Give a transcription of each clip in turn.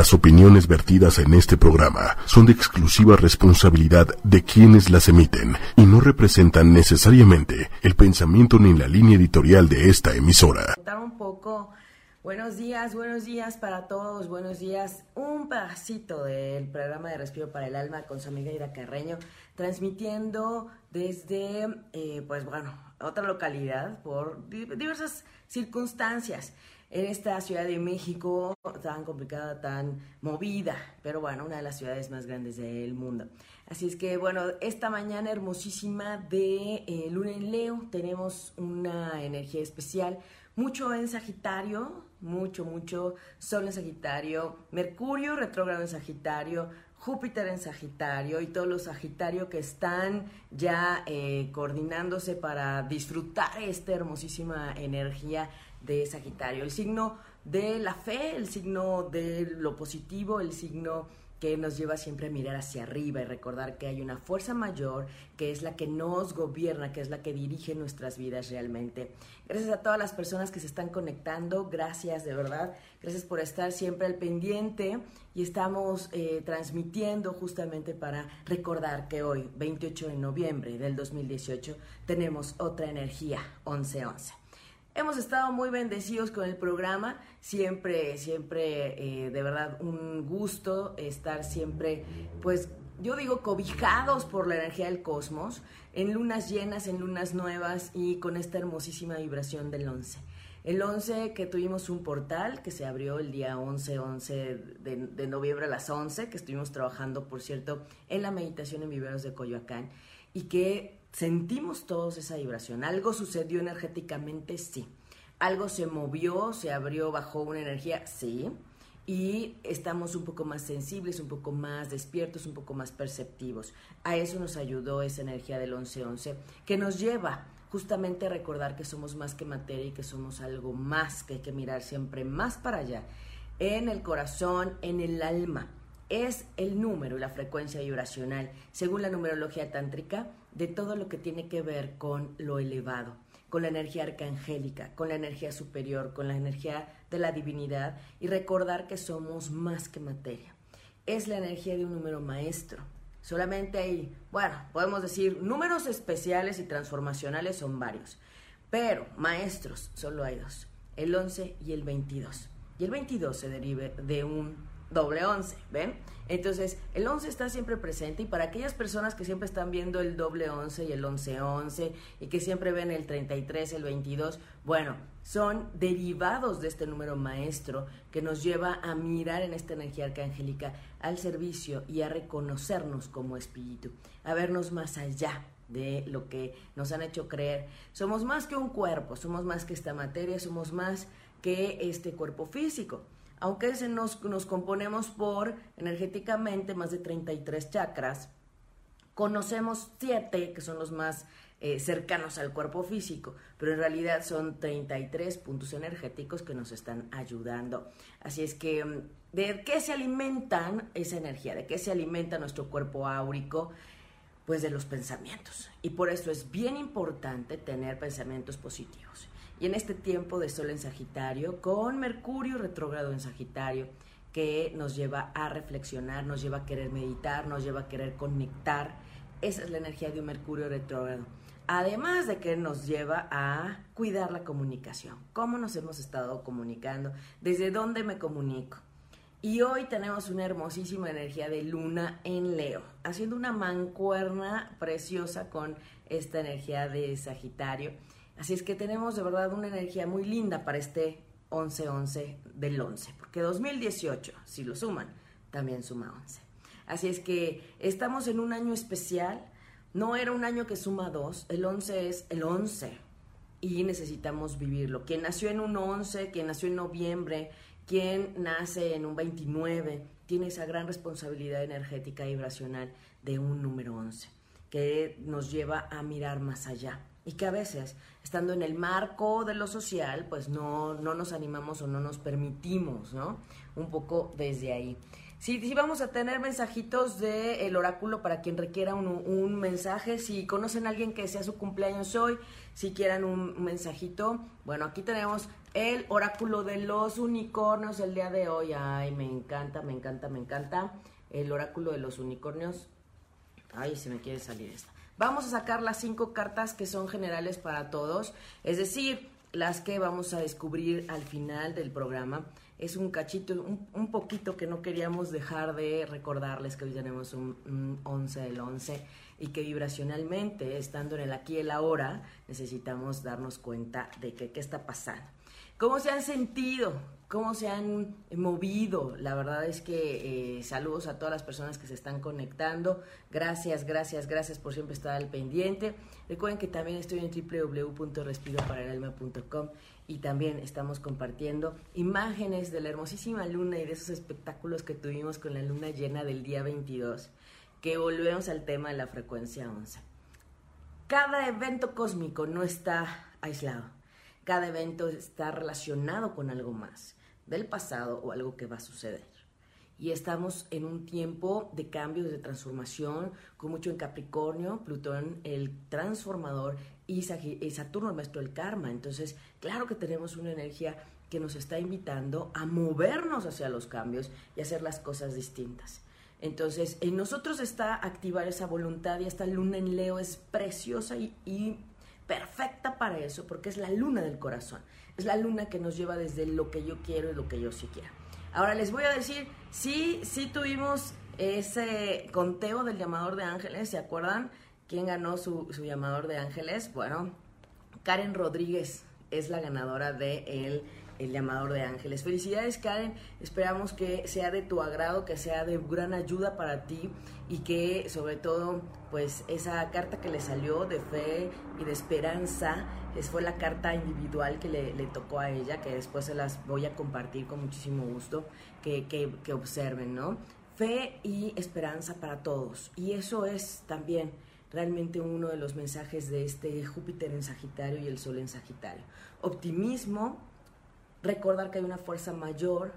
Las opiniones vertidas en este programa son de exclusiva responsabilidad de quienes las emiten y no representan necesariamente el pensamiento ni la línea editorial de esta emisora. Un poco, buenos días, buenos días para todos, buenos días. Un pedacito del programa de Respiro para el Alma con su amiga Ira Carreño, transmitiendo desde, eh, pues bueno, otra localidad por diversas circunstancias en esta Ciudad de México tan complicada, tan movida, pero bueno, una de las ciudades más grandes del mundo. Así es que bueno, esta mañana hermosísima de eh, Luna en Leo tenemos una energía especial, mucho en Sagitario, mucho, mucho Sol en Sagitario, Mercurio retrógrado en Sagitario, Júpiter en Sagitario y todos los Sagitario que están ya eh, coordinándose para disfrutar esta hermosísima energía de Sagitario, el signo de la fe, el signo de lo positivo, el signo que nos lleva siempre a mirar hacia arriba y recordar que hay una fuerza mayor que es la que nos gobierna, que es la que dirige nuestras vidas realmente. Gracias a todas las personas que se están conectando, gracias de verdad, gracias por estar siempre al pendiente y estamos eh, transmitiendo justamente para recordar que hoy, 28 de noviembre del 2018, tenemos otra energía, 1111. Hemos estado muy bendecidos con el programa, siempre, siempre, eh, de verdad, un gusto estar siempre, pues yo digo, cobijados por la energía del cosmos, en lunas llenas, en lunas nuevas y con esta hermosísima vibración del 11. El 11 que tuvimos un portal que se abrió el día 11, 11 de, de noviembre a las 11, que estuvimos trabajando, por cierto, en la meditación en viveros de Coyoacán y que sentimos todos esa vibración. Algo sucedió energéticamente, sí. Algo se movió, se abrió, bajó una energía, sí. Y estamos un poco más sensibles, un poco más despiertos, un poco más perceptivos. A eso nos ayudó esa energía del 1111, que nos lleva justamente a recordar que somos más que materia y que somos algo más, que hay que mirar siempre más para allá, en el corazón, en el alma. Es el número y la frecuencia vibracional, según la numerología tántrica, de todo lo que tiene que ver con lo elevado, con la energía arcangélica, con la energía superior, con la energía de la divinidad y recordar que somos más que materia. Es la energía de un número maestro. Solamente hay, bueno, podemos decir, números especiales y transformacionales son varios, pero maestros solo hay dos, el 11 y el 22. Y el 22 se derive de un doble 11, ¿ven? Entonces, el 11 está siempre presente y para aquellas personas que siempre están viendo el doble 11 y el 11-11 y que siempre ven el 33, el 22, bueno, son derivados de este número maestro que nos lleva a mirar en esta energía arcangélica al servicio y a reconocernos como espíritu, a vernos más allá de lo que nos han hecho creer. Somos más que un cuerpo, somos más que esta materia, somos más que este cuerpo físico aunque se nos, nos componemos por energéticamente más de 33 chakras, conocemos siete que son los más eh, cercanos al cuerpo físico, pero en realidad son 33 puntos energéticos que nos están ayudando. Así es que, mm, ¿de qué se alimentan esa energía? ¿De qué se alimenta nuestro cuerpo áurico? Pues de los pensamientos. Y por eso es bien importante tener pensamientos positivos y en este tiempo de Sol en Sagitario, con Mercurio retrógrado en Sagitario, que nos lleva a reflexionar, nos lleva a querer meditar, nos lleva a querer conectar. Esa es la energía de un Mercurio retrógrado. Además de que nos lleva a cuidar la comunicación. ¿Cómo nos hemos estado comunicando? ¿Desde dónde me comunico? Y hoy tenemos una hermosísima energía de luna en Leo, haciendo una mancuerna preciosa con esta energía de Sagitario Así es que tenemos de verdad una energía muy linda para este 11-11 del 11, porque 2018, si lo suman, también suma 11. Así es que estamos en un año especial, no era un año que suma 2, el 11 es el 11 y necesitamos vivirlo. Quien nació en un 11, quien nació en noviembre, quien nace en un 29, tiene esa gran responsabilidad energética y vibracional de un número 11, que nos lleva a mirar más allá y que a veces, estando en el marco de lo social, pues no, no nos animamos o no nos permitimos, ¿no? Un poco desde ahí. Sí, sí vamos a tener mensajitos del oráculo para quien requiera un, un, mensaje. Si conocen a alguien que sea su cumpleaños hoy, si quieran un mensajito, bueno, aquí tenemos el oráculo de los unicornios el día de hoy. Ay, me encanta, me encanta, me encanta. El oráculo de los unicornios. Ay, se me quiere salir esta. Vamos a sacar las cinco cartas que son generales para todos, es decir, las que vamos a descubrir al final del programa. Es un cachito, un, poquito que no queríamos dejar de recordarles que hoy tenemos un, 11 del 11 y que vibracionalmente, estando en el aquí y el ahora, necesitamos darnos cuenta de que qué está pasando. ¿Cómo se han sentido? ¿Cómo se han movido? La verdad es que eh, saludos a todas las personas que se están conectando. Gracias, gracias, gracias por siempre estar al pendiente. Recuerden que también estoy en www.respiroparalalma.com y también estamos compartiendo imágenes de la hermosísima luna y de esos espectáculos que tuvimos con la luna llena del día 22, que volvemos al tema de la frecuencia 11. Cada evento cósmico no está aislado cada evento está relacionado con algo más del pasado o algo que va a suceder. Y estamos en un tiempo de cambios, de transformación, con mucho en Capricornio, Plutón el transformador y Saturno el maestro del karma. Entonces, claro que tenemos una energía que nos está invitando a movernos hacia los cambios y hacer las cosas distintas. Entonces, en nosotros está activar esa voluntad y esta luna en Leo es preciosa y, y perfecta para eso, porque es la luna del corazón. Es la luna que nos lleva desde lo que yo quiero y lo que yo sí quiero. Ahora les voy a decir, sí, sí tuvimos ese conteo del llamador de ángeles, ¿se acuerdan? ¿Quién ganó su, su llamador de ángeles? Bueno, Karen Rodríguez es la ganadora de el llamador de ángeles. Felicidades Karen, esperamos que sea de tu agrado, que sea de gran ayuda para ti y que sobre todo pues esa carta que le salió de fe y de esperanza es, fue la carta individual que le, tocó a ella, que después se las voy a compartir con muchísimo gusto, que, que, que observen, ¿no? Fe y esperanza para todos. Y eso es también realmente uno de los mensajes de este Júpiter en Sagitario y el Sol en Sagitario. Optimismo, recordar que hay una fuerza mayor,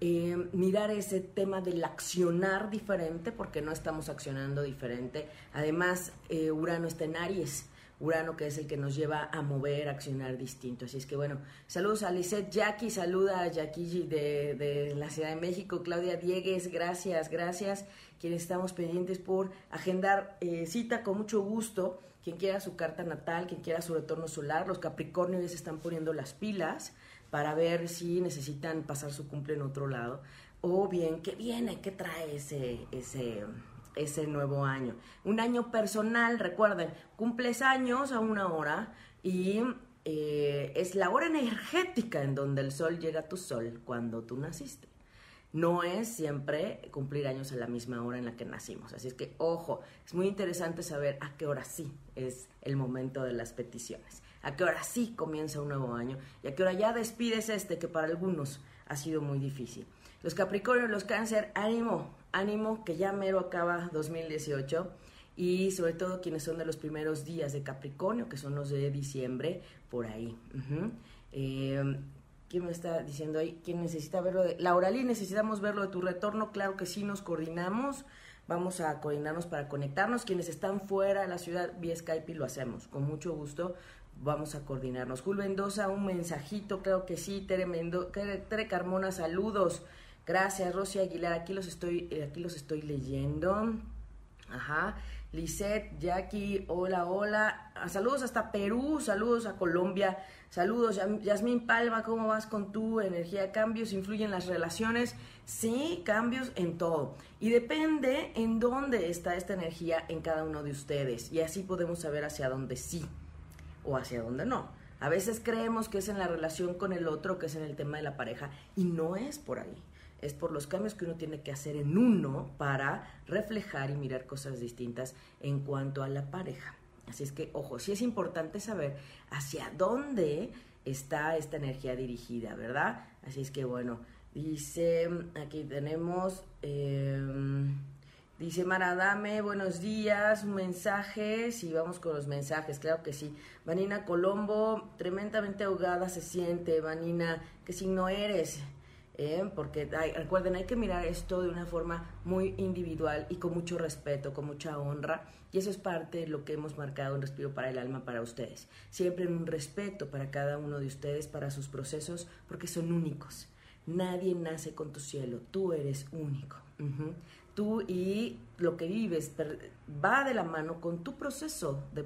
eh, mirar ese tema del accionar diferente, porque no estamos accionando diferente. Además, eh, Urano está en Aries. Urano que es el que nos lleva a mover, accionar distinto. Así es que bueno, saludos a Lisette Jackie, saluda a Jackie de, de la Ciudad de México, Claudia Diegues, gracias, gracias, quienes estamos pendientes por agendar eh, cita con mucho gusto, quien quiera su carta natal, quien quiera su retorno solar, los Capricornios se están poniendo las pilas, para ver si necesitan pasar su cumple en otro lado o bien qué viene, qué trae ese, ese, ese nuevo año. Un año personal, recuerden, cumples años a una hora y eh, es la hora energética en donde el sol llega a tu sol cuando tú naciste. No es siempre cumplir años a la misma hora en la que nacimos. Así es que, ojo, es muy interesante saber a qué hora sí es el momento de las peticiones a qué hora sí comienza un nuevo año y a qué hora ya despides este que para algunos ha sido muy difícil. Los Capricornios, los Cáncer, ánimo, ánimo que ya mero acaba 2018 y sobre todo quienes son de los primeros días de Capricornio, que son los de diciembre, por ahí. Eh, ¿Quién me está diciendo ahí? ¿Quién necesita verlo? De... Laura Lee, necesitamos verlo de tu retorno. Claro que sí, nos coordinamos. Vamos a coordinarnos para conectarnos. Quienes están fuera de la ciudad vía Skype y lo hacemos con mucho gusto vamos a coordinarnos. Jul Mendoza, un mensajito, creo que sí. Tere, Tere Carmona, saludos. Gracias, Rosy Aguilar, aquí los estoy, eh, aquí los estoy leyendo. Ajá. Lisette, Jackie, hola, hola. Ah, saludos hasta Perú, saludos a Colombia, saludos. Yasmín Palma, ¿cómo vas con tu energía? ¿Cambios influyen las relaciones? Sí, cambios en todo. Y depende en dónde está esta energía en cada uno de ustedes. Y así podemos saber hacia dónde sí o hacia dónde no. A veces creemos que es en la relación con el otro, que es en el tema de la pareja, y no es por ahí. Es por los cambios que uno tiene que hacer en uno para reflejar y mirar cosas distintas en cuanto a la pareja. Así es que, ojo, sí es importante saber hacia dónde está esta energía dirigida, ¿verdad? Así es que, bueno, dice, aquí tenemos... Em, Dice Maradame, buenos días, un mensaje, sí, vamos con los mensajes, claro que sí. Vanina Colombo, tremendamente ahogada se siente, Vanina, ¿qué signo eres? ¿eh? porque recuerden, hay que mirar esto de una forma muy individual y con mucho respeto, con mucha honra, y eso es parte de lo que hemos marcado en Respiro para el Alma para ustedes. Siempre un respeto para cada uno de ustedes, para sus procesos, porque son únicos. Nadie nace con tu cielo, tú eres único. Tú y lo que vives va de la mano con tu proceso de,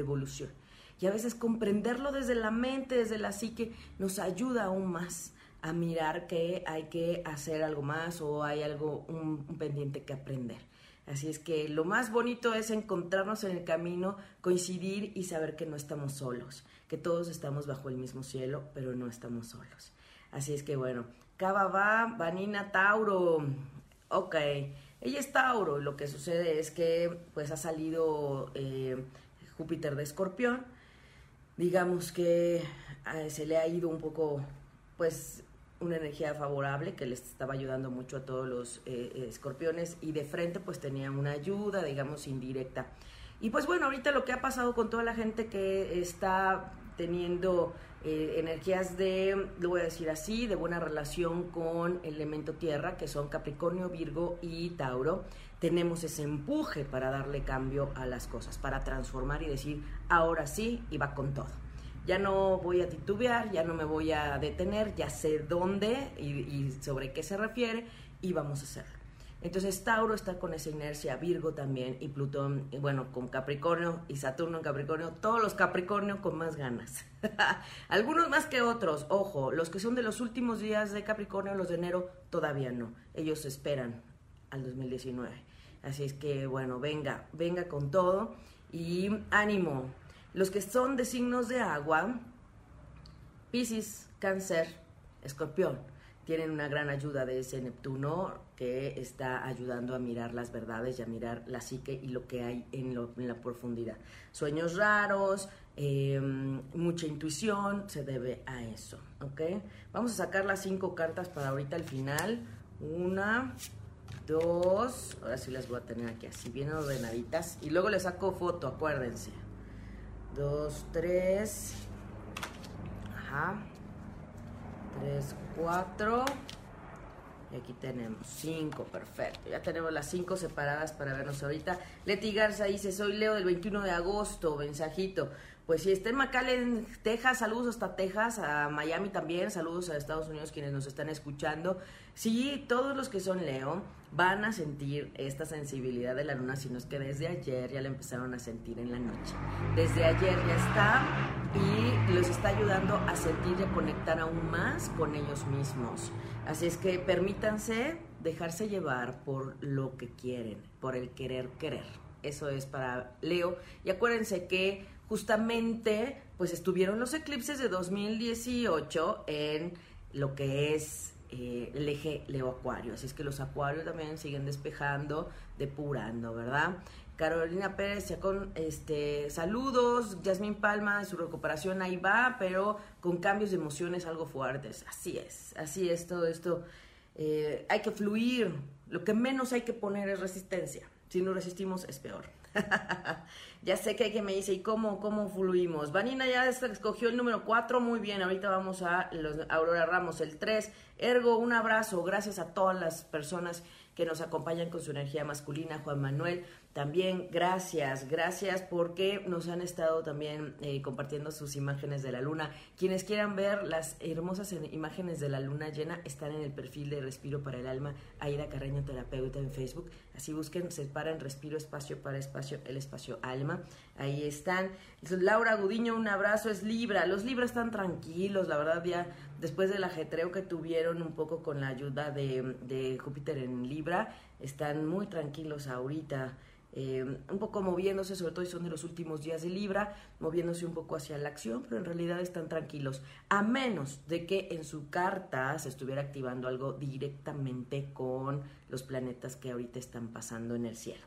evolución. Y a veces comprenderlo desde la mente, desde la psique, nos ayuda aún más a mirar que hay que hacer algo más o hay algo, un, pendiente que aprender. Así es que lo más bonito es encontrarnos en el camino, coincidir y saber que no estamos solos, que todos estamos bajo el mismo cielo, pero no estamos solos. Así es que bueno, Cava va, Vanina Tauro, ok, ella es Tauro, lo que sucede es que pues ha salido eh, Júpiter de Escorpión, digamos que eh, se le ha ido un poco pues una energía favorable que les estaba ayudando mucho a todos los eh, escorpiones y de frente pues tenía una ayuda, digamos, indirecta. Y pues bueno, ahorita lo que ha pasado con toda la gente que está teniendo eh, energías de, lo voy a decir así, de buena relación con el elemento tierra, que son Capricornio, Virgo y Tauro, tenemos ese empuje para darle cambio a las cosas, para transformar y decir, ahora sí, y va con todo ya no voy a titubear, ya no me voy a detener, ya sé dónde y, sobre qué se refiere y vamos a hacerlo. Entonces Tauro está con esa inercia, Virgo también y Plutón, bueno, con Capricornio y Saturno en Capricornio, todos los Capricornio con más ganas. Algunos más que otros, ojo, los que son de los últimos días de Capricornio, los de enero, todavía no. Ellos esperan al 2019. Así es que, bueno, venga, venga con todo y ánimo, los que son de signos de agua, Pisces, Cáncer, Escorpión, tienen una gran ayuda de ese Neptuno que está ayudando a mirar las verdades y a mirar la psique y lo que hay en, la profundidad. Sueños raros, em, mucha intuición, se debe a eso, ¿ok? Vamos a sacar las cinco cartas para ahorita al final. Una, dos, ahora sí las voy a tener aquí así bien ordenaditas. Y luego les saco foto, acuérdense. 2, 3, ajá, 3, 4, y aquí tenemos 5, perfecto. Ya tenemos las 5 separadas para vernos ahorita. Leti Garza dice, soy Leo del 21 de agosto, mensajito. Pues si está en Texas, saludos hasta Texas, a Miami también, saludos a Estados Unidos quienes nos están escuchando. Sí, todos los que son Leo van a sentir esta sensibilidad de la luna, sino es que desde ayer ya la empezaron a sentir en la noche. Desde ayer ya está y los está ayudando a sentir y a conectar aún más con ellos mismos. Así es que permítanse dejarse llevar por lo que quieren, por el querer querer. Eso es para Leo. Y acuérdense que justamente pues estuvieron los eclipses de 2018 en lo que es eh, el eje Leo Acuario. Así es que los acuarios también siguen despejando, depurando, ¿verdad? Carolina Pérez, ya con este saludos, Yasmín Palma, su recuperación ahí va, pero con cambios de emociones algo fuertes. Así es, así es todo esto. Eh, hay que fluir, lo que menos hay que poner es resistencia. Si no resistimos es peor. ya sé que hay que me dice, ¿y cómo, cómo fluimos? Vanina ya escogió el número 4, muy bien, ahorita vamos a los, Aurora Ramos, el 3. Ergo, un abrazo, gracias a todas las personas que nos acompañan con su energía masculina, Juan Manuel. También gracias, gracias porque nos han estado también eh, compartiendo sus imágenes de la luna. Quienes quieran ver las hermosas imágenes de la luna llena están en el perfil de Respiro para el Alma, Aida Carreño Terapeuta en Facebook. Así busquen, se paran Respiro Espacio para Espacio, el Espacio Alma. Ahí están. Laura Gudiño, un abrazo, es Libra. Los Libras están tranquilos, la verdad ya después del ajetreo que tuvieron un poco con la ayuda de, de Júpiter en Libra, están muy tranquilos ahorita. Eh, un poco moviéndose, sobre todo y son de los últimos días de Libra, moviéndose un poco hacia la acción, pero en realidad están tranquilos, a menos de que en su carta se estuviera activando algo directamente con los planetas que ahorita están pasando en el cielo.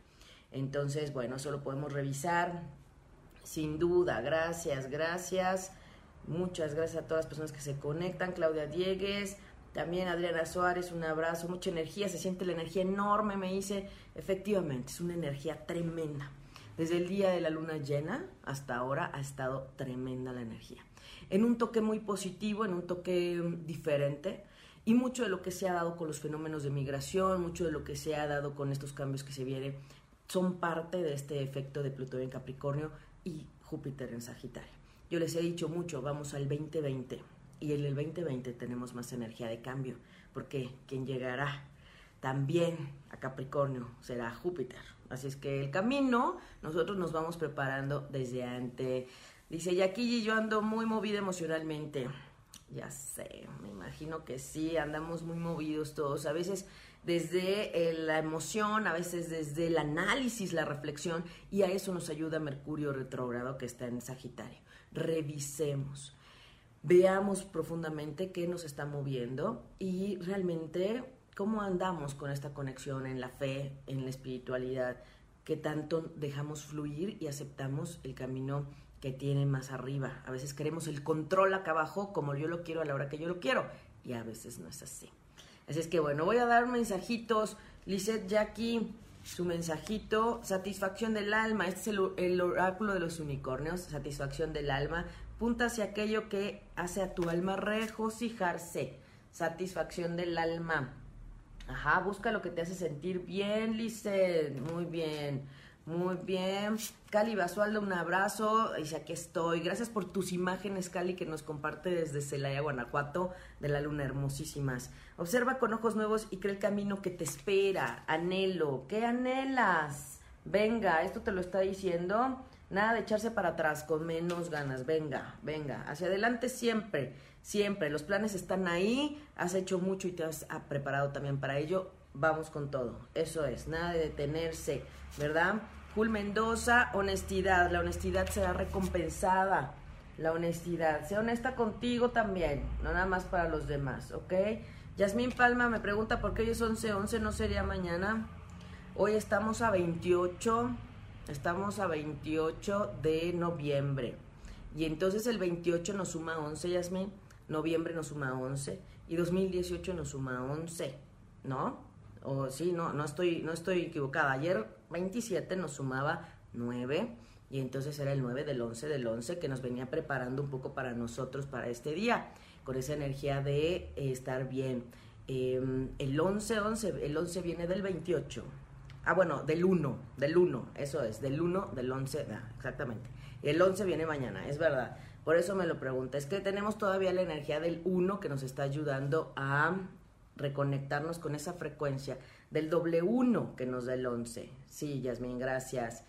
Entonces, bueno, eso lo podemos revisar. Sin duda, gracias, gracias. Muchas gracias a todas las personas que se conectan. Claudia Diegues, También Adriana Suárez, un abrazo, mucha energía, se siente la energía enorme, me dice, efectivamente, es una energía tremenda. Desde el día de la luna llena hasta ahora ha estado tremenda la energía. En un toque muy positivo, en un toque mm, diferente, y mucho de lo que se ha dado con los fenómenos de migración, mucho de lo que se ha dado con estos cambios que se vienen, son parte de este efecto de Plutón en Capricornio y Júpiter en Sagitario. Yo les he dicho mucho, vamos al 2020 y en el 2020 tenemos más energía de cambio, porque quien llegará también a Capricornio será Júpiter. Así es que el camino, nosotros nos vamos preparando desde antes. Dice Yaquilli, yo ando muy movida emocionalmente. Ya sé, me imagino que sí, andamos muy movidos todos. A veces desde eh, la emoción, a veces desde el análisis, la reflexión, y a eso nos ayuda Mercurio retrógrado que está en Sagitario. Revisemos, veamos profundamente qué nos está moviendo y realmente cómo andamos con esta conexión en la fe, en la espiritualidad, qué tanto dejamos fluir y aceptamos el camino que tiene más arriba. A veces queremos el control acá abajo como yo lo quiero a la hora que yo lo quiero y a veces no es así. Así es que bueno, voy a dar mensajitos. Lizeth Jackie, su mensajito, satisfacción del alma. Este es el oráculo de los unicornios, satisfacción del alma. Punta hacia aquello que hace a tu alma regocijarse. Satisfacción del alma. Ajá, busca lo que te hace sentir bien, Lizeth. Muy bien. Muy bien. Cali Basualdo, un abrazo. Dice, aquí estoy. Gracias por tus imágenes, Cali, que nos comparte desde Celaya, Guanajuato, de la luna hermosísimas. Observa con ojos nuevos y cree el camino que te espera. Anhelo. ¿Qué anhelas? Venga, esto te lo está diciendo. Nada de echarse para atrás con menos ganas. Venga, venga. Hacia adelante siempre, siempre. Los planes están ahí. Has hecho mucho y te has preparado también para ello. Vamos con todo. Eso es. Nada de detenerse, ¿verdad? Jul Mendoza, honestidad. La honestidad será recompensada. La honestidad. Sea honesta contigo también, no nada más para los demás, ¿ok? Yasmín Palma me pregunta por qué hoy es 11, 11 no sería mañana. Hoy estamos a 28, estamos a 28 de noviembre. Y entonces el 28 nos suma 11, Yasmín. Noviembre nos suma 11 y 2018 nos suma 11, ¿no? O sí, no, no estoy, no estoy equivocada. Ayer 27 nos sumaba 9 y entonces era el 9 del 11 del 11 que nos venía preparando un poco para nosotros para este día, con esa energía de eh, estar bien. Em, el 11, 11, el 11 viene del 28. Ah, bueno, del 1, del 1, eso es, del 1, del 11, ah, exactamente. El 11 viene mañana, es verdad. Por eso me lo pregunta. Es que tenemos todavía la energía del 1 que nos está ayudando a reconectarnos con esa frecuencia del doble uno que nos da el 11. Sí, Yasmin, gracias.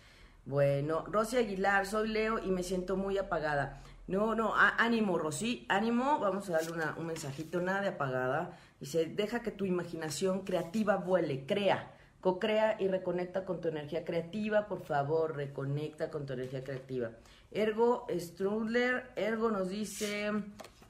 Bueno, Rosy Aguilar, soy Leo y me siento muy apagada. No, no, ánimo, Rosy, ánimo. Vamos a darle un mensajito, nada de apagada. Dice, deja que tu imaginación creativa vuele, crea, co-crea y reconecta con tu energía creativa. Por favor, reconecta con tu energía creativa. Ergo Strudler, Ergo nos dice,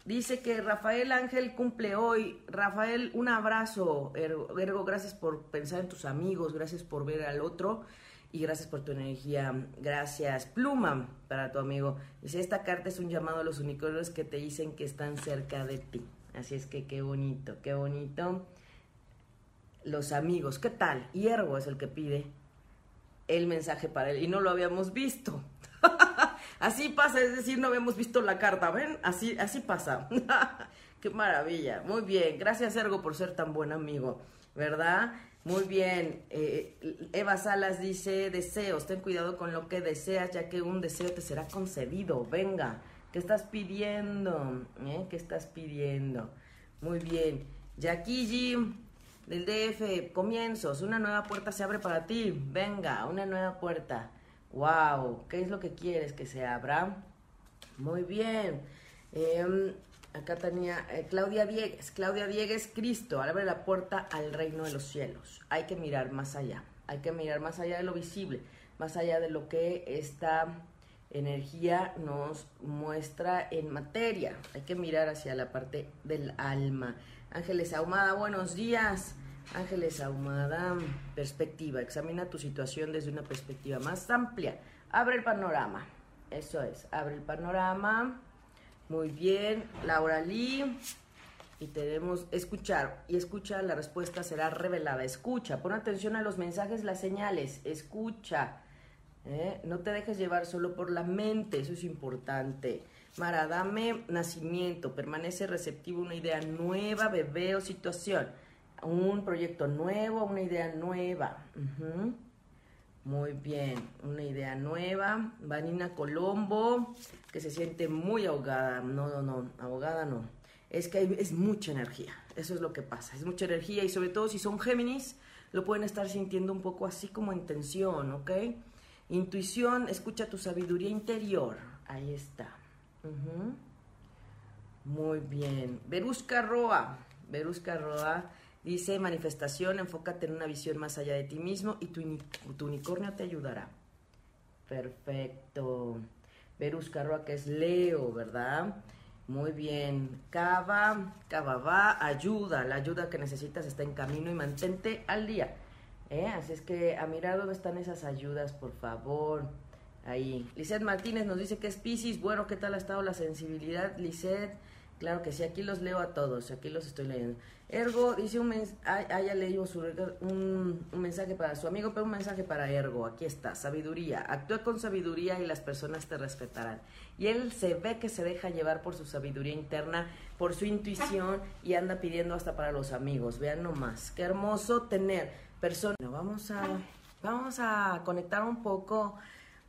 Dice que Rafael Ángel cumple hoy. Rafael, un abrazo. Ergo, gracias por pensar en tus amigos, gracias por ver al otro y gracias por tu energía. Gracias. Pluma para tu amigo. Dice, esta carta es un llamado a los unicornios que te dicen que están cerca de ti. Así es que qué bonito, qué bonito. Los amigos, ¿qué tal? Y Ergo es el que pide el mensaje para él y no lo habíamos visto. Así pasa, es decir, no habíamos visto la carta, ¿ven? Así, así pasa. Qué maravilla. Muy bien. Gracias, Ergo, por ser tan buen amigo, ¿verdad? Muy bien. Eh, Eva Salas dice, deseos, ten cuidado con lo que deseas, ya que un deseo te será concedido. Venga, ¿qué estás pidiendo? ¿Eh? ¿Qué estás pidiendo? Muy bien. Jim del DF, comienzos, una nueva puerta se abre para ti. Venga, una nueva puerta. Wow, ¿qué es lo que quieres que se abra? Muy bien. Em, acá tenía eh, Claudia Diegues. Claudia Diegues, Cristo, abre la puerta al reino de los cielos. Hay que mirar más allá. Hay que mirar más allá de lo visible, más allá de lo que esta energía nos muestra en materia. Hay que mirar hacia la parte del alma. Ángeles Ahumada, buenos días. Ángeles Ahumada, perspectiva. Examina tu situación desde una perspectiva más amplia. Abre el panorama. Eso es, abre el panorama. Muy bien. Laura Lee. y tenemos escuchar. Y escucha, la respuesta será revelada. Escucha, pon atención a los mensajes, las señales. Escucha. ¿eh? No te dejes llevar solo por la mente, eso es importante. Mara, dame nacimiento, permanece receptivo una idea nueva, bebé o situación. Un proyecto nuevo, una idea nueva. Muy bien, una idea nueva. Vanina Colombo, que se siente muy ahogada. No, no, no, ahogada no. Es que es mucha energía. Eso es lo que pasa. Es mucha energía y sobre todo si son Géminis, lo pueden estar sintiendo un poco así como en tensión, ¿ok? Intuición, escucha tu sabiduría interior. Ahí está. Muy bien. Verusca Roa. Verusca Roa dice manifestación, enfócate en una visión más allá de ti mismo y tu, unicornio te ayudará. Perfecto. Verusca Roa, que es Leo, ¿verdad? Muy bien. Cava, Cava va, ayuda. La ayuda que necesitas está en camino y mantente al día. ¿eh? Así es que a mirar dónde están esas ayudas, por favor. Ahí. Lisette Martínez nos dice que es Pisces. Bueno, ¿qué tal ha estado la sensibilidad, Lisette? Claro que sí, aquí los leo a todos, aquí los estoy leyendo. Ergo dice un mensaje, ah, ya leí un, un, mensaje para su amigo, pero un mensaje para Ergo, aquí está, sabiduría. Actúa con sabiduría y las personas te respetarán. Y él se ve que se deja llevar por su sabiduría interna, por su intuición y anda pidiendo hasta para los amigos. Vean nomás, qué hermoso tener personas. Vamos a, vamos a conectar un poco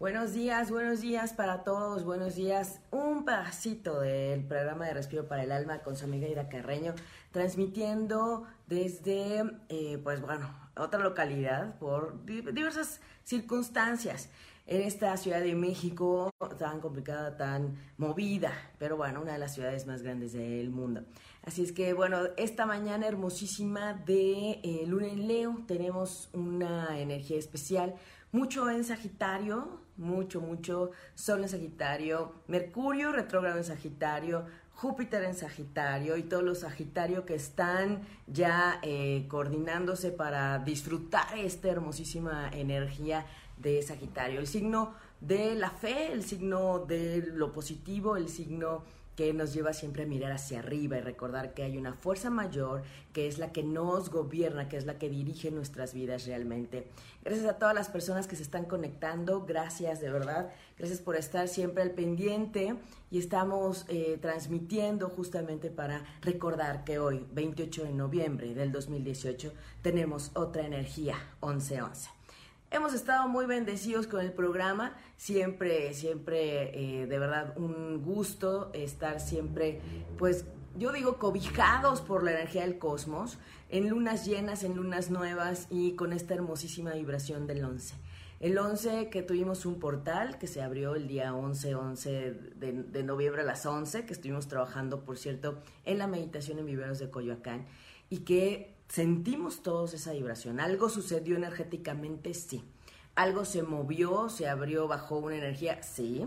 Buenos días, buenos días para todos, buenos días. Un pedacito del programa de Respiro para el Alma con su amiga Ida Carreño, transmitiendo desde, eh, pues bueno, otra localidad por diversas circunstancias en esta Ciudad de México tan complicada, tan movida, pero bueno, una de las ciudades más grandes del mundo. Así es que bueno, esta mañana hermosísima de eh, Luna en Leo tenemos una energía especial, mucho en Sagitario, mucho, mucho Sol en Sagitario, Mercurio retrógrado en Sagitario, Júpiter en Sagitario y todos los Sagitario que están ya eh, coordinándose para disfrutar esta hermosísima energía de Sagitario. El signo de la fe, el signo de lo positivo, el signo que nos lleva siempre a mirar hacia arriba y recordar que hay una fuerza mayor que es la que nos gobierna, que es la que dirige nuestras vidas realmente. Gracias a todas las personas que se están conectando, gracias de verdad, gracias por estar siempre al pendiente y estamos eh, transmitiendo justamente para recordar que hoy, 28 de noviembre del 2018, tenemos otra energía, 1111. Hemos estado muy bendecidos con el programa, siempre, siempre, eh, de verdad, un gusto estar siempre, pues, yo digo, cobijados por la energía del cosmos, en lunas llenas, en lunas nuevas y con esta hermosísima vibración del 11. El 11 que tuvimos un portal que se abrió el día 11, 11 de, de noviembre a las 11, que estuvimos trabajando, por cierto, en la meditación en viveros de Coyoacán y que sentimos todos esa vibración. Algo sucedió energéticamente, sí. Algo se movió, se abrió, bajó una energía, sí.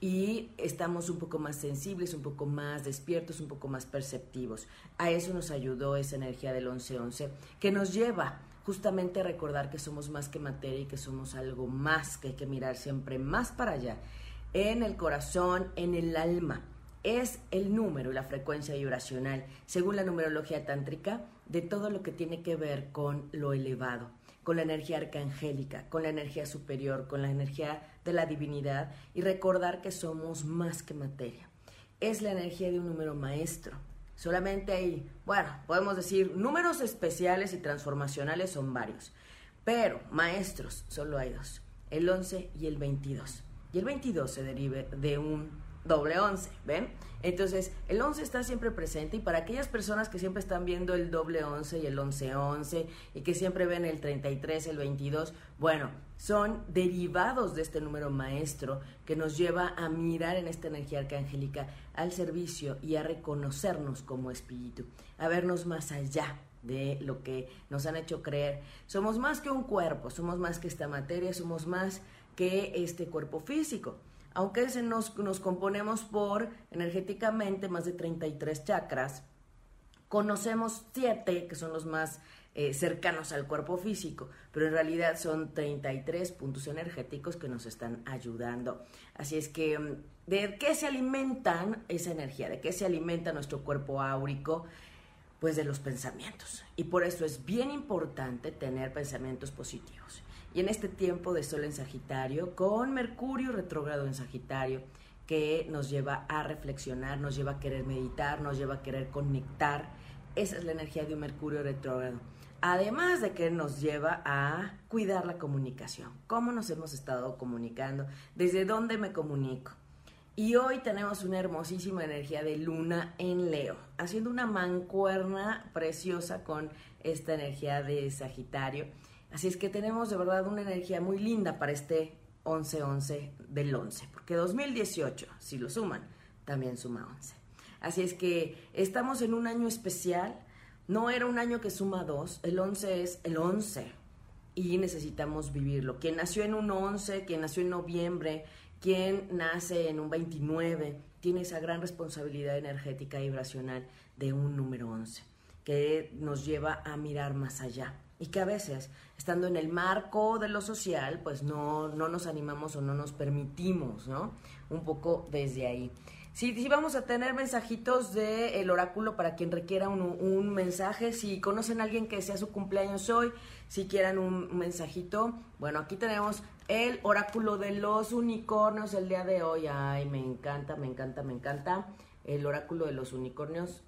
Y estamos un poco más sensibles, un poco más despiertos, un poco más perceptivos. A eso nos ayudó esa energía del 1111, que nos lleva justamente a recordar que somos más que materia y que somos algo más, que hay que mirar siempre más para allá, en el corazón, en el alma. Es el número y la frecuencia vibracional, según la numerología tántrica, de todo lo que tiene que ver con lo elevado, con la energía arcangélica, con la energía superior, con la energía de la divinidad y recordar que somos más que materia. Es la energía de un número maestro. Solamente hay, bueno, podemos decir, números especiales y transformacionales son varios, pero maestros solo hay dos, el 11 y el 22. Y el 22 se derive de un doble 11, ¿ven? Entonces, el 11 está siempre presente y para aquellas personas que siempre están viendo el doble 11 y el 11-11 y que siempre ven el 33, el 22, bueno, son derivados de este número maestro que nos lleva a mirar en esta energía arcangélica al servicio y a reconocernos como espíritu, a vernos más allá de lo que nos han hecho creer. Somos más que un cuerpo, somos más que esta materia, somos más que este cuerpo físico aunque nos, nos componemos por energéticamente más de 33 chakras, conocemos siete que son los más eh, cercanos al cuerpo físico, pero en realidad son 33 puntos energéticos que nos están ayudando. Así es que, mm, ¿de qué se alimentan esa energía? ¿De qué se alimenta nuestro cuerpo áurico? pues de los pensamientos. Y por eso es bien importante tener pensamientos positivos. Y en este tiempo de Sol en Sagitario, con Mercurio retrógrado en Sagitario, que nos lleva a reflexionar, nos lleva a querer meditar, nos lleva a querer conectar. Esa es la energía de un Mercurio retrógrado. Además de que nos lleva a cuidar la comunicación. ¿Cómo nos hemos estado comunicando? ¿Desde dónde me comunico? Y hoy tenemos una hermosísima energía de luna en Leo, haciendo una mancuerna preciosa con esta energía de Sagitario. Así es que tenemos de verdad una energía muy linda para este 11-11 del 11, porque 2018, si lo suman, también suma 11. Así es que estamos en un año especial, no era un año que suma 2, el 11 es el 11 y necesitamos vivirlo. Quien nació en un 11, quien nació en noviembre, quien nace en un 29 tiene esa gran responsabilidad energética y vibracional de un número 11, que nos lleva a mirar más allá y que a veces, estando en el marco de lo social, pues no, no nos animamos o no nos permitimos, ¿no? Un poco desde ahí. Sí, sí, vamos a tener mensajitos del oráculo para quien requiera un, un, mensaje. Si conocen a alguien que sea su cumpleaños hoy, si quieran un mensajito, bueno, aquí tenemos el oráculo de los unicornios el día de hoy. Ay, me encanta, me encanta, me encanta. El oráculo de los unicornios.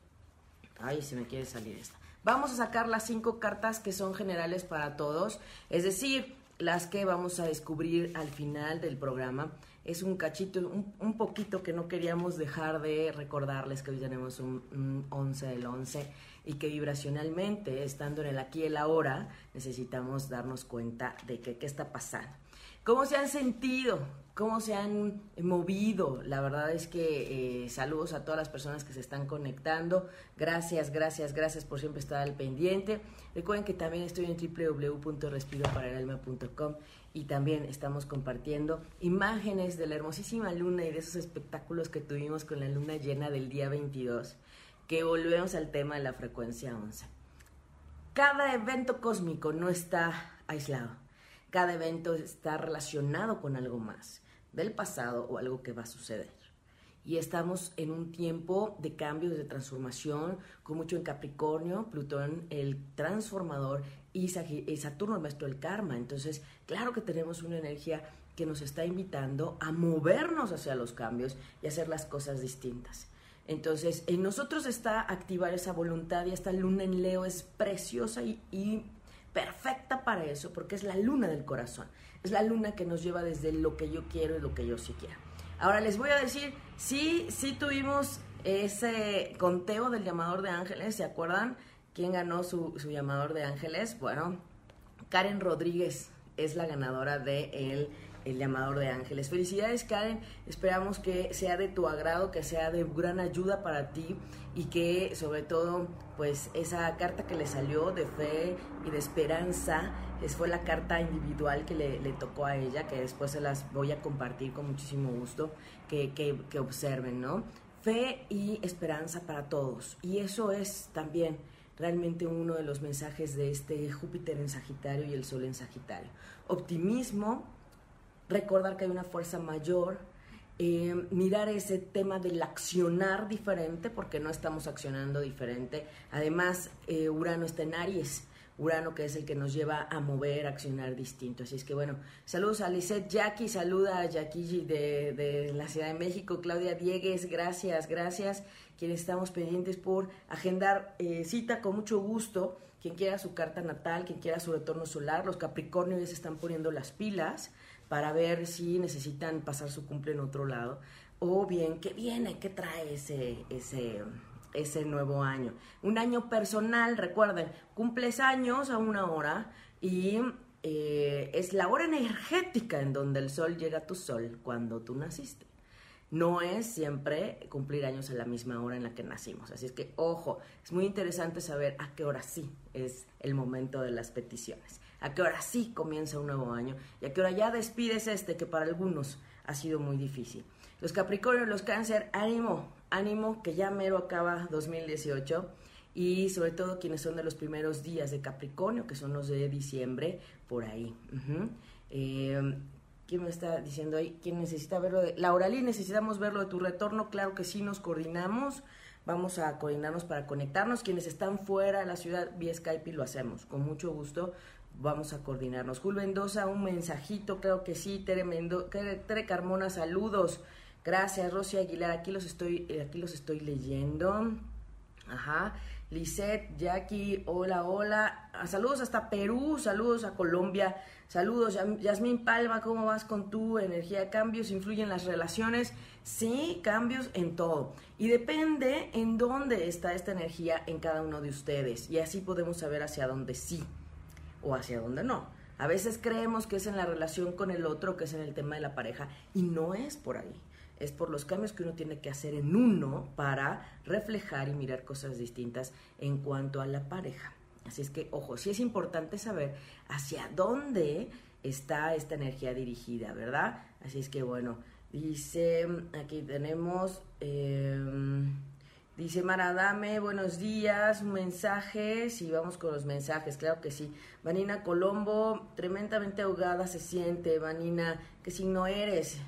Ay, se me quiere salir esta. Vamos a sacar las cinco cartas que son generales para todos, es decir, las que vamos a descubrir al final del programa. Es un cachito, un, poquito que no queríamos dejar de recordarles que hoy tenemos un, 11 del 11 y que vibracionalmente, estando en el aquí y el ahora, necesitamos darnos cuenta de que qué está pasando. ¿Cómo se han sentido? ¿Cómo se han movido? La verdad es que eh, saludos a todas las personas que se están conectando. Gracias, gracias, gracias por siempre estar al pendiente. Recuerden que también estoy en www.respiroparalalma.com y también estamos compartiendo imágenes de la hermosísima luna y de esos espectáculos que tuvimos con la luna llena del día 22, volvemos al tema de la frecuencia 11. Cada evento cósmico no está aislado cada evento está relacionado con algo más del pasado o algo que va a suceder. Y estamos en un tiempo de cambios, de transformación, con mucho en Capricornio, Plutón el transformador y Saturno el maestro del karma. Entonces, claro que tenemos una energía que nos está invitando a movernos hacia los cambios y hacer las cosas distintas. Entonces, en nosotros está activar esa voluntad y esta luna en Leo es preciosa y, perfecta para eso, porque es la luna del corazón. Es la luna que nos lleva desde lo que yo quiero y lo que yo sí quiero. Ahora les voy a decir, sí, sí tuvimos ese conteo del llamador de ángeles, ¿se acuerdan? ¿Quién ganó su, su llamador de ángeles? Bueno, Karen Rodríguez es la ganadora de el llamador de ángeles. Felicidades Karen, esperamos que sea de tu agrado, que sea de gran ayuda para ti y que sobre todo pues esa carta que le salió de fe y de esperanza es, fue la carta individual que le, tocó a ella, que después se las voy a compartir con muchísimo gusto, que, que, que observen, ¿no? Fe y esperanza para todos. Y eso es también realmente uno de los mensajes de este Júpiter en Sagitario y el Sol en Sagitario. Optimismo, recordar que hay una fuerza mayor, eh, mirar ese tema del accionar diferente, porque no estamos accionando diferente. Además, eh, Urano está en Aries. Urano que es el que nos lleva a mover, a accionar distinto. Así es que bueno, saludos a Lisette Jackie, saluda a Jackie de, de la Ciudad de México, Claudia Diegues, gracias, gracias. Quienes estamos pendientes por agendar eh, cita con mucho gusto. Quien quiera su carta natal, quien quiera su retorno solar, los Capricornios ya se están poniendo las pilas para ver si necesitan pasar su cumple en otro lado o bien qué viene, qué trae ese, ese, ese nuevo año. Un año personal, recuerden, cumples años a una hora y eh, es la hora energética en donde el sol llega a tu sol cuando tú naciste. No es siempre cumplir años a la misma hora en la que nacimos. Así es que, ojo, es muy interesante saber a qué hora sí es el momento de las peticiones a qué hora sí comienza un nuevo año y a qué hora ya despides este que para algunos ha sido muy difícil. Los Capricornios, los Cáncer, ánimo, ánimo que ya mero acaba 2018 y sobre todo quienes son de los primeros días de Capricornio, que son los de diciembre, por ahí. Eh, ¿Quién me está diciendo ahí? ¿Quién necesita verlo? De... Laura Lee, necesitamos verlo de tu retorno. Claro que sí, nos coordinamos Vamos a coordinarnos para conectarnos. Quienes están fuera de la ciudad, vía Skype lo hacemos. Con mucho gusto vamos a coordinarnos. Jul Mendoza, un mensajito, creo que sí. Tere, Tere Carmona, saludos. Gracias, Rosy Aguilar. Aquí los estoy, eh, aquí los estoy leyendo. Ajá. Lisette, Jackie, hola, hola. Ah, saludos hasta Perú, saludos a Colombia, saludos. Yasmín Palma, ¿cómo vas con tu energía? ¿Cambios influyen en las relaciones? Sí, cambios en todo. Y depende en dónde está esta energía en cada uno de ustedes. Y así podemos saber hacia dónde sí o hacia dónde no. A veces creemos que es en la relación con el otro, que es en el tema de la pareja, y no es por ahí es por los cambios que uno tiene que hacer en uno para reflejar y mirar cosas distintas en cuanto a la pareja. Así es que, ojo, sí es importante saber hacia dónde está esta energía dirigida, ¿verdad? Así es que, bueno, dice, aquí tenemos, em, dice Maradame, buenos días, un mensaje, sí, vamos con los mensajes, claro que sí. Vanina Colombo, tremendamente ahogada se siente, Vanina, ¿qué signo eres?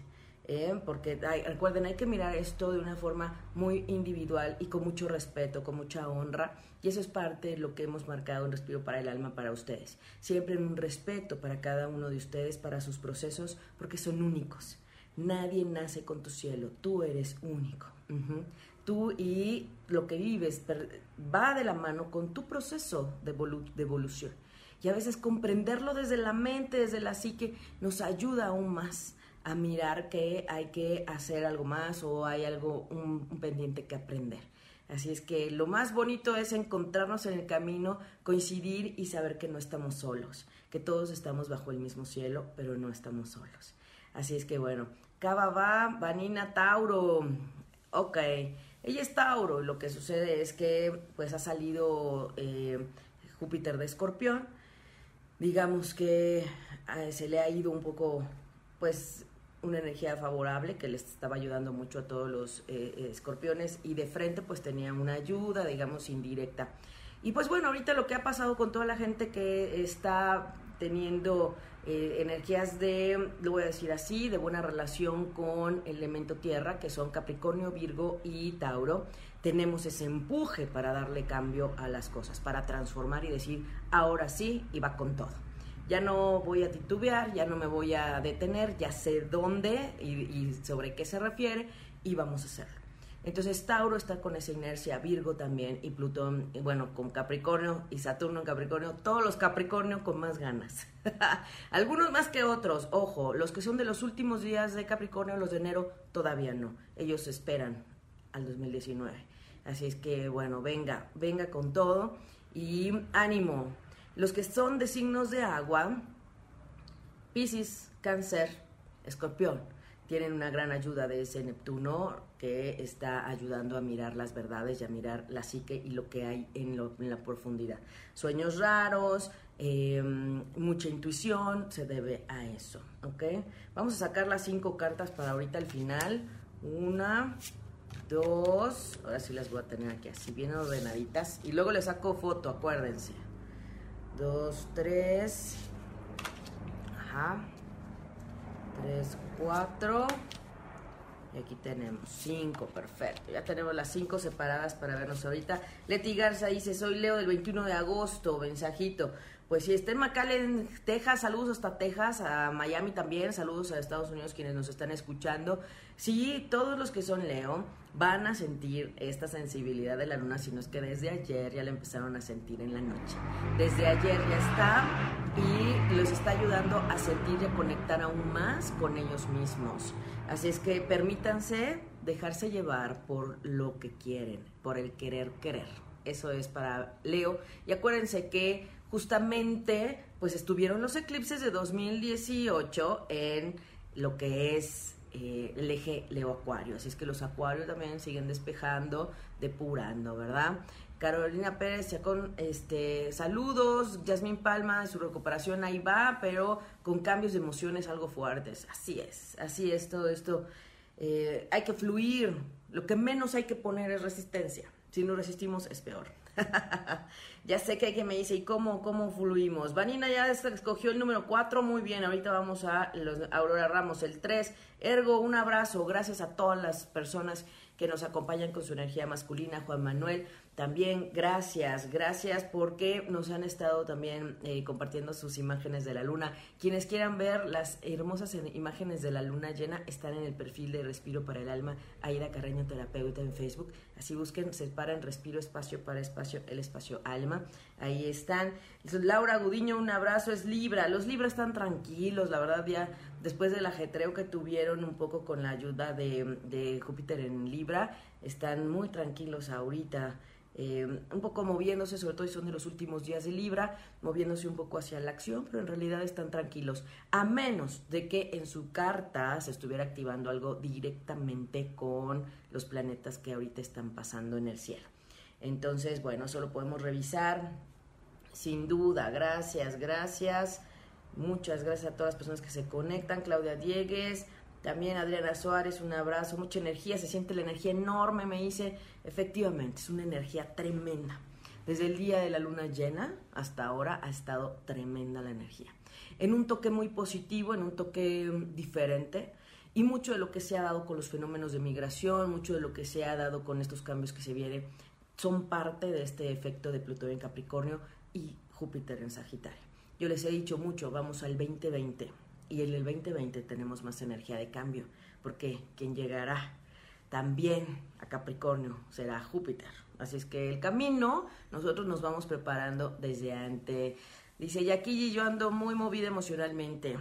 ¿eh? porque recuerden, hay que mirar esto de una forma muy individual y con mucho respeto, con mucha honra, y eso es parte de lo que hemos marcado en Respiro para el Alma para ustedes. Siempre en un respeto para cada uno de ustedes, para sus procesos, porque son únicos. Nadie nace con tu cielo, tú eres único. Tú y lo que vives va de la mano con tu proceso de, evolución. Y a veces comprenderlo desde la mente, desde la psique, nos ayuda aún más a mirar que hay que hacer algo más o hay algo, un, pendiente que aprender. Así es que lo más bonito es encontrarnos en el camino, coincidir y saber que no estamos solos, que todos estamos bajo el mismo cielo, pero no estamos solos. Así es que bueno, Cava va, Vanina Tauro, ok, ella es Tauro, lo que sucede es que pues ha salido eh, Júpiter de Escorpión, digamos que eh, se le ha ido un poco pues una energía favorable que les estaba ayudando mucho a todos los eh, escorpiones y de frente pues tenía una ayuda, digamos, indirecta. Y pues bueno, ahorita lo que ha pasado con toda la gente que está teniendo eh, energías de, lo voy a decir así, de buena relación con el elemento tierra, que son Capricornio, Virgo y Tauro, tenemos ese empuje para darle cambio a las cosas, para transformar y decir, ahora sí, y va con todo ya no voy a titubear, ya no me voy a detener, ya sé dónde y, sobre qué se refiere y vamos a hacerlo. Entonces Tauro está con esa inercia, Virgo también y Plutón, y bueno, con Capricornio y Saturno en Capricornio, todos los Capricornio con más ganas. Algunos más que otros, ojo, los que son de los últimos días de Capricornio, los de enero, todavía no. Ellos esperan al 2019. Así es que bueno, venga, venga con todo y ánimo, los que son de signos de agua, Pisces, Cáncer, Escorpión, tienen una gran ayuda de ese Neptuno que está ayudando a mirar las verdades y a mirar la psique y lo que hay en, la profundidad. Sueños raros, em, mucha intuición, se debe a eso, ¿ok? Vamos a sacar las cinco cartas para ahorita al final. Una, dos, ahora sí las voy a tener aquí así, bien ordenaditas. Y luego les saco foto, acuérdense. Dos, tres. Ajá. Tres, cuatro. Y aquí tenemos cinco, perfecto. Ya tenemos las cinco separadas para vernos ahorita. Leti Garza dice, soy Leo del 21 de agosto, mensajito. Pues si está en McAllen, Texas, saludos hasta Texas, a Miami también, saludos a Estados Unidos quienes nos están escuchando. Sí, todos los que son Leo van a sentir esta sensibilidad de la luna, sino es que desde ayer ya la empezaron a sentir en la noche. Desde ayer ya está y los está ayudando a sentir y a conectar aún más con ellos mismos. Así es que permítanse dejarse llevar por lo que quieren, por el querer querer. Eso es para Leo. Y acuérdense que justamente pues estuvieron los eclipses de 2018 en lo que es eh, el eje Leo Acuario. Así es que los acuarios también siguen despejando, depurando, ¿verdad? Carolina Pérez con este saludos, Yasmín Palma, su recuperación ahí va, pero con cambios de emociones algo fuertes. Así es, así es todo esto. Eh, hay que fluir, lo que menos hay que poner es resistencia. Si no resistimos es peor. ya sé que hay que me dice, ¿y cómo, cómo fluimos? Vanina ya escogió el número 4, muy bien, ahorita vamos a los, Aurora Ramos, el 3. Ergo, un abrazo, gracias a todas las personas que nos acompañan con su energía masculina, Juan Manuel. También gracias, gracias porque nos han estado también eh, compartiendo sus imágenes de la luna. Quienes quieran ver las hermosas imágenes de la luna llena están en el perfil de Respiro para el Alma, Aida Carreño Terapeuta en Facebook. Así busquen, separan Respiro Espacio para Espacio, el Espacio Alma. Ahí están. Laura Gudiño, un abrazo, es Libra. Los Libra están tranquilos, la verdad ya después del ajetreo que tuvieron un poco con la ayuda de, de Júpiter en Libra, están muy tranquilos ahorita. Eh, un poco moviéndose, sobre todo si son de los últimos días de Libra, moviéndose un poco hacia la acción, pero en realidad están tranquilos, a menos de que en su carta se estuviera activando algo directamente con los planetas que ahorita están pasando en el cielo. Entonces, bueno, eso lo podemos revisar. Sin duda, gracias, gracias. Muchas gracias a todas las personas que se conectan. Claudia Diegues, también Adriana Suárez, un abrazo, mucha energía, se siente la energía enorme, me dice, efectivamente, es una energía tremenda. Desde el día de la luna llena hasta ahora ha estado tremenda la energía. En un toque muy positivo, en un toque mm, diferente, y mucho de lo que se ha dado con los fenómenos de migración, mucho de lo que se ha dado con estos cambios que se vienen, son parte de este efecto de Plutón en Capricornio y Júpiter en Sagitario. Yo les he dicho mucho, vamos al 2020 y en el 2020 tenemos más energía de cambio, porque quien llegará también a Capricornio será Júpiter. Así es que el camino nosotros nos vamos preparando desde antes. Dice, y yo ando muy movida emocionalmente.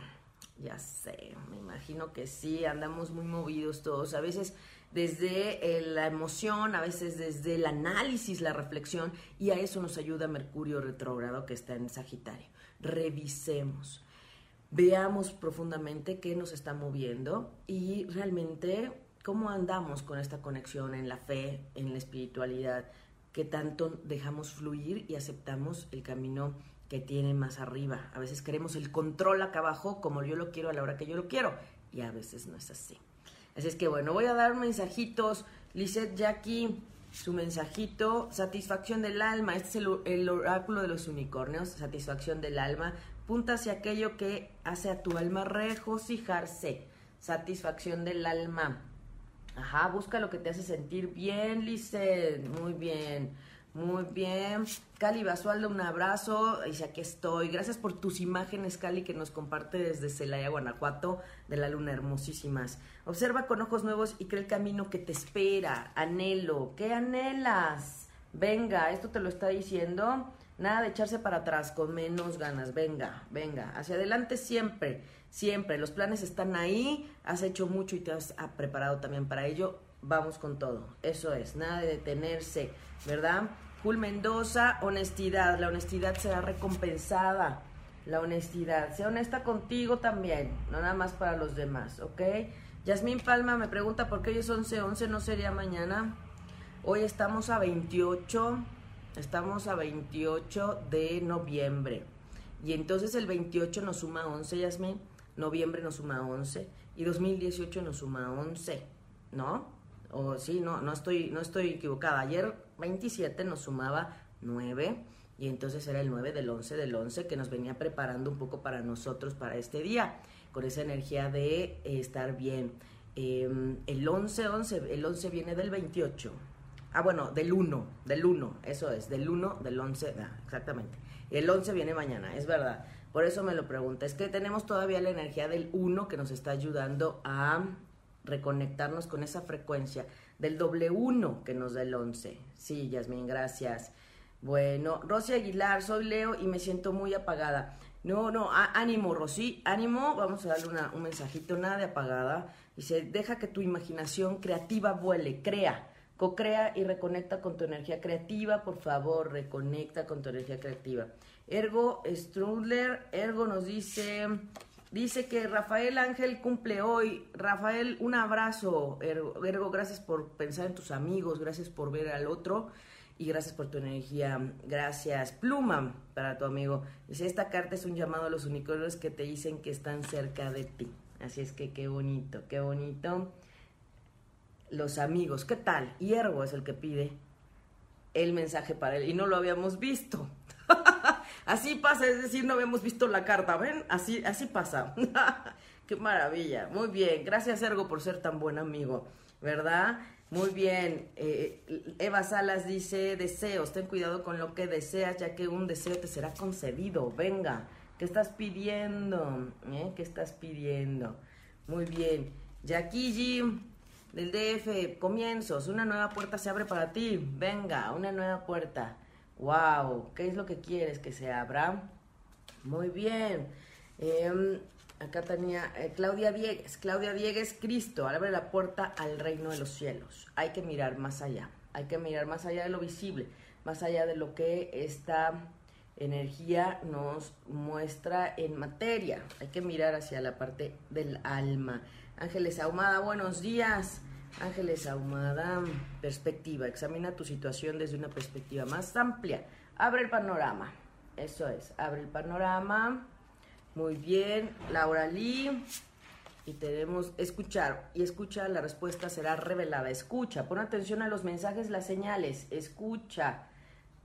Ya sé, me imagino que sí, andamos muy movidos todos. A veces desde eh, la emoción, a veces desde el análisis, la reflexión, y a eso nos ayuda Mercurio retrógrado que está en Sagitario. Revisemos veamos profundamente qué nos está moviendo y realmente cómo andamos con esta conexión en la fe, en la espiritualidad, qué tanto dejamos fluir y aceptamos el camino que tiene más arriba. A veces queremos el control acá abajo como yo lo quiero a la hora que yo lo quiero y a veces no es así. Así es que bueno, voy a dar mensajitos. Lizeth Jackie, su mensajito, satisfacción del alma. Este es el, el oráculo de los unicornios, satisfacción del alma punta hacia aquello que hace a tu alma regocijarse, satisfacción del alma. Ajá, busca lo que te hace sentir bien, Lizeth. Muy bien, muy bien. Cali Basualdo, un abrazo. Dice, aquí estoy. Gracias por tus imágenes, Cali, que nos comparte desde Celaya, Guanajuato, de la luna hermosísimas. Observa con ojos nuevos y cree el camino que te espera. Anhelo. ¿Qué anhelas? Venga, esto te lo está diciendo Nada de echarse para atrás con menos ganas. Venga, venga, hacia adelante siempre, siempre. Los planes están ahí, has hecho mucho y te has preparado también para ello. Vamos con todo. Eso es, nada de detenerse, ¿verdad? Jul Mendoza, honestidad. La honestidad será recompensada. La honestidad. Sea honesta contigo también, no nada más para los demás, ¿ok? Yasmín Palma me pregunta por qué hoy es 11, 11 no sería mañana. Hoy estamos a 28 Estamos a 28 de noviembre. Y entonces el 28 nos suma 11, Yasmin. Noviembre nos suma 11. Y 2018 nos suma 11. ¿No? O sí, no, no estoy, no estoy equivocada. Ayer 27 nos sumaba 9. Y entonces era el 9 del 11 del 11 que nos venía preparando un poco para nosotros para este día. Con esa energía de eh, estar bien. Em, el 11, 11, el 11 viene del 28. Ah, bueno, del 1, del 1, eso es, del 1, del 11, ah, exactamente. El 11 viene mañana, es verdad. Por eso me lo pregunta. Es que tenemos todavía la energía del 1 que nos está ayudando a reconectarnos con esa frecuencia del doble 1 que nos da el 11. Sí, Yasmin, gracias. Bueno, Rosy Aguilar, soy Leo y me siento muy apagada. No, no, ánimo, Rosy, ánimo. Vamos a darle un mensajito, nada de apagada. Dice, deja que tu imaginación creativa vuele, crea Co-crea y reconecta con tu energía creativa, por favor, reconecta con tu energía creativa. Ergo Strudler, Ergo nos dice, dice que Rafael Ángel cumple hoy. Rafael, un abrazo. Ergo, Ergo, gracias por pensar en tus amigos, gracias por ver al otro y gracias por tu energía. Gracias. Pluma para tu amigo. Dice, esta carta es un llamado a los unicornios que te dicen que están cerca de ti. Así es que qué bonito, qué bonito los amigos, ¿qué tal? Hiergo es el que pide el mensaje para él y no lo habíamos visto. así pasa, es decir, no habíamos visto la carta, ¿ven? Así, así pasa. Qué maravilla. Muy bien. Gracias, Ergo, por ser tan buen amigo, ¿verdad? Muy bien. Eh, Eva Salas dice, deseos, ten cuidado con lo que deseas, ya que un deseo te será concedido. Venga, ¿qué estás pidiendo? ¿Eh? ¿Qué estás pidiendo? Muy bien. Jim del DF, comienzos, una nueva puerta se abre para ti. Venga, una nueva puerta. Wow, ¿qué es lo que quieres que se abra? Muy bien. Em, acá tenía eh, Claudia Viegues. Claudia Viegues, Cristo, abre la puerta al reino de los cielos. Hay que mirar más allá. Hay que mirar más allá de lo visible, más allá de lo que esta energía nos muestra en materia. Hay que mirar hacia la parte del alma. Ángeles Ahumada, buenos días. Ángeles Ahumada, perspectiva. Examina tu situación desde una perspectiva más amplia. Abre el panorama. Eso es, abre el panorama. Muy bien, Laura Lee. Y tenemos escuchar. Y escucha, la respuesta será revelada. Escucha, pon atención a los mensajes, las señales. Escucha.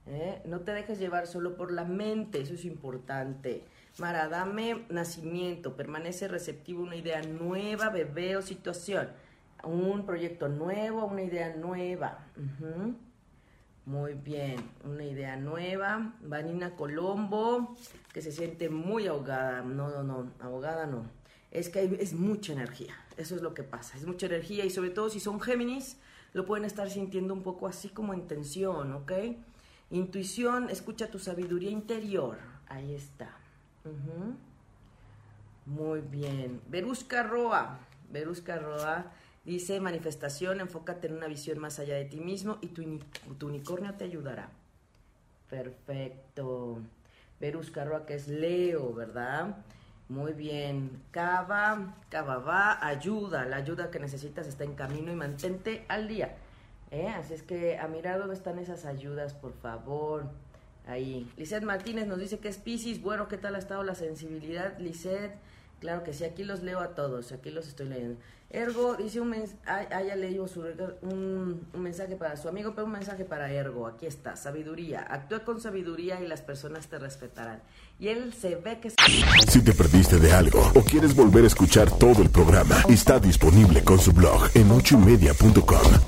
¿eh? No te dejes llevar solo por la mente, eso es importante. Maradame, nacimiento. Permanece receptivo una idea nueva, bebé o situación. Un proyecto nuevo, una idea nueva. Muy bien, una idea nueva. Vanina Colombo, que se siente muy ahogada. No, no, no, ahogada no. Es que es mucha energía. Eso es lo que pasa. Es mucha energía y sobre todo si son Géminis, lo pueden estar sintiendo un poco así como en tensión, ¿ok? Intuición, escucha tu sabiduría interior. Ahí está. Muy bien. Verusca Roa. Verusca Roa Dice, manifestación, enfócate en una visión más allá de ti mismo y tu, unicornio te ayudará. Perfecto. Verus Carroa, que es Leo, ¿verdad? Muy bien. Cava, Cava va, ayuda. La ayuda que necesitas está en camino y mantente al día. ¿eh? Así es que a mirar dónde están esas ayudas, por favor. Ahí. Lisette Martínez nos dice que es Pisces. Bueno, ¿qué tal ha estado la sensibilidad, Lisette? Claro que sí, aquí los leo a todos, aquí los estoy leyendo. Ergo dice un mensaje, ah, un, un, mensaje para su amigo, pero un mensaje para Ergo, aquí está, sabiduría. Actúa con sabiduría y las personas te respetarán. Y él se ve que... Si te perdiste de algo o quieres volver a escuchar todo el programa, está disponible con su blog en ochoymedia.com